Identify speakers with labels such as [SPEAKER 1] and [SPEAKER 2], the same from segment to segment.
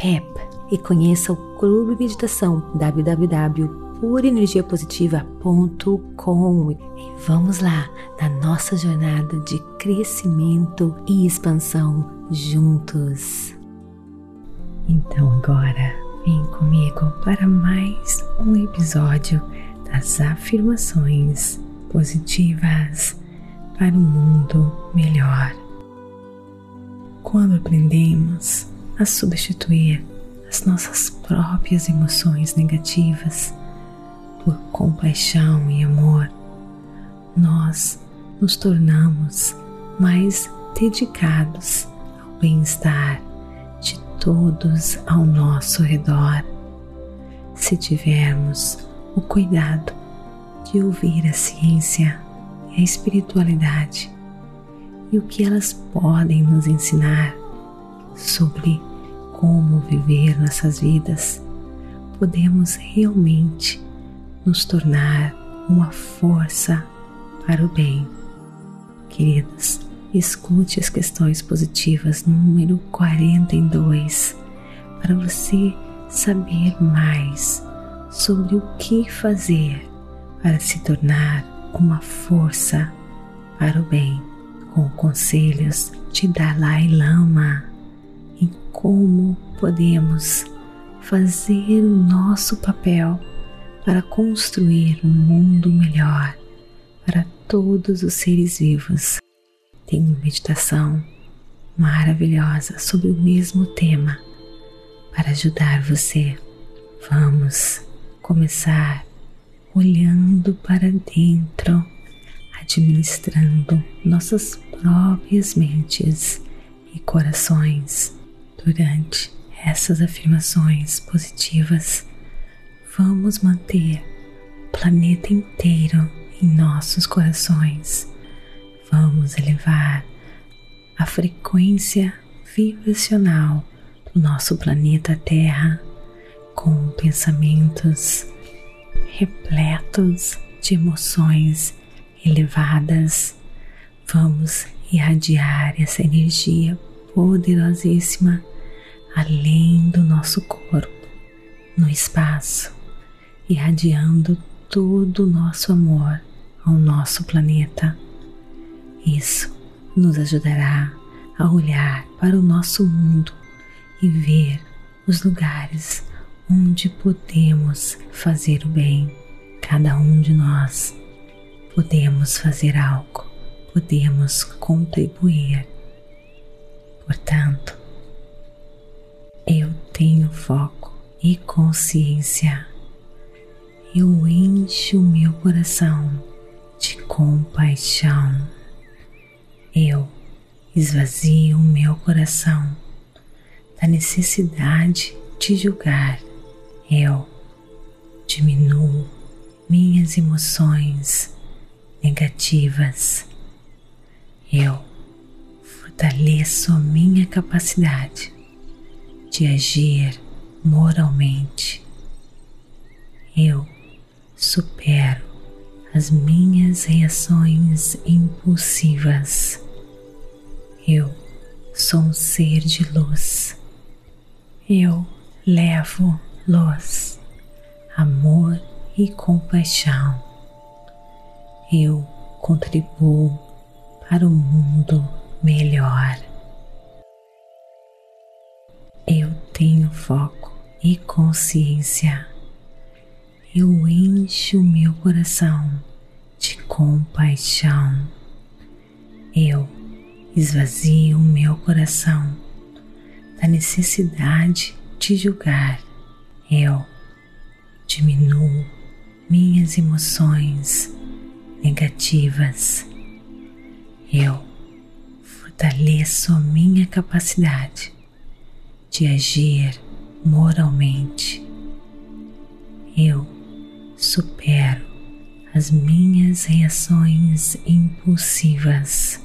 [SPEAKER 1] Pep e conheça o Clube Meditação www.purenergiapositiva.com e vamos lá na nossa jornada de crescimento e expansão juntos. Então agora vem comigo para mais um episódio das afirmações positivas para um mundo melhor. Quando aprendemos a substituir as nossas próprias emoções negativas por compaixão e amor, nós nos tornamos mais dedicados ao bem-estar de todos ao nosso redor. Se tivermos o cuidado de ouvir a ciência e a espiritualidade e o que elas podem nos ensinar sobre como viver nossas vidas, podemos realmente nos tornar uma força para o bem. Queridos, escute as questões positivas número 42 para você saber mais sobre o que fazer para se tornar uma força para o bem, com conselhos de Dalai Lama em como podemos fazer o nosso papel para construir um mundo melhor para todos os seres vivos. Tem uma meditação maravilhosa sobre o mesmo tema para ajudar você. Vamos começar olhando para dentro, administrando nossas próprias mentes e corações Durante essas afirmações positivas, vamos manter o planeta inteiro em nossos corações. Vamos elevar a frequência vibracional do nosso planeta Terra com pensamentos repletos de emoções elevadas. Vamos irradiar essa energia poderosíssima além do nosso corpo, no espaço, irradiando todo o nosso amor ao nosso planeta. Isso nos ajudará a olhar para o nosso mundo e ver os lugares onde podemos fazer o bem. Cada um de nós podemos fazer algo, podemos contribuir. Portanto, eu tenho foco e consciência. Eu encho meu coração de compaixão. Eu esvazio o meu coração da necessidade de julgar. Eu diminuo minhas emoções negativas. Eu fortaleço minha capacidade de agir moralmente. Eu supero as minhas reações impulsivas. Eu sou um ser de luz. Eu levo luz, amor e compaixão. Eu contribuo para um mundo melhor. Tenho foco e consciência. eu encho meu coração de compaixão. Eu esvazio meu coração da necessidade de julgar. Eu diminuo minhas emoções negativas. Eu fortaleço minha capacidade de agir moralmente. Eu supero as minhas reações impulsivas.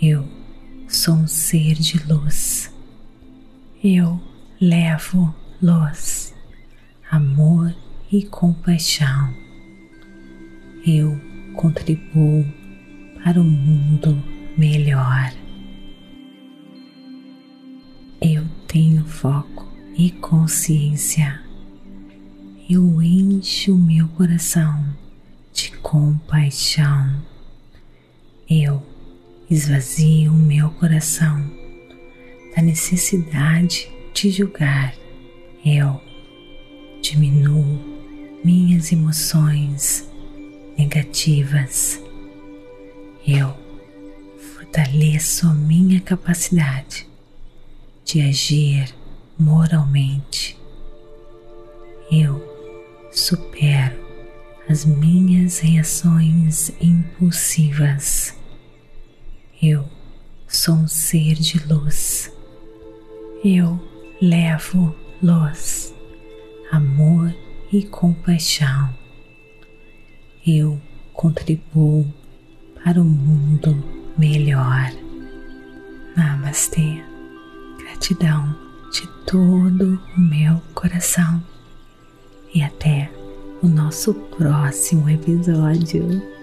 [SPEAKER 1] Eu sou um ser de luz. Eu levo luz, amor e compaixão. Eu contribuo para um mundo melhor. Tenho foco e consciência. Eu encho meu coração de compaixão. Eu esvazio meu coração da necessidade de julgar. Eu diminuo minhas emoções negativas. Eu fortaleço minha capacidade de agir moralmente. Eu supero as minhas reações impulsivas. Eu sou um ser de luz. Eu levo luz, amor e compaixão. Eu contribuo para um mundo melhor. Namastê. Gratidão de todo o meu coração. E até o nosso próximo episódio.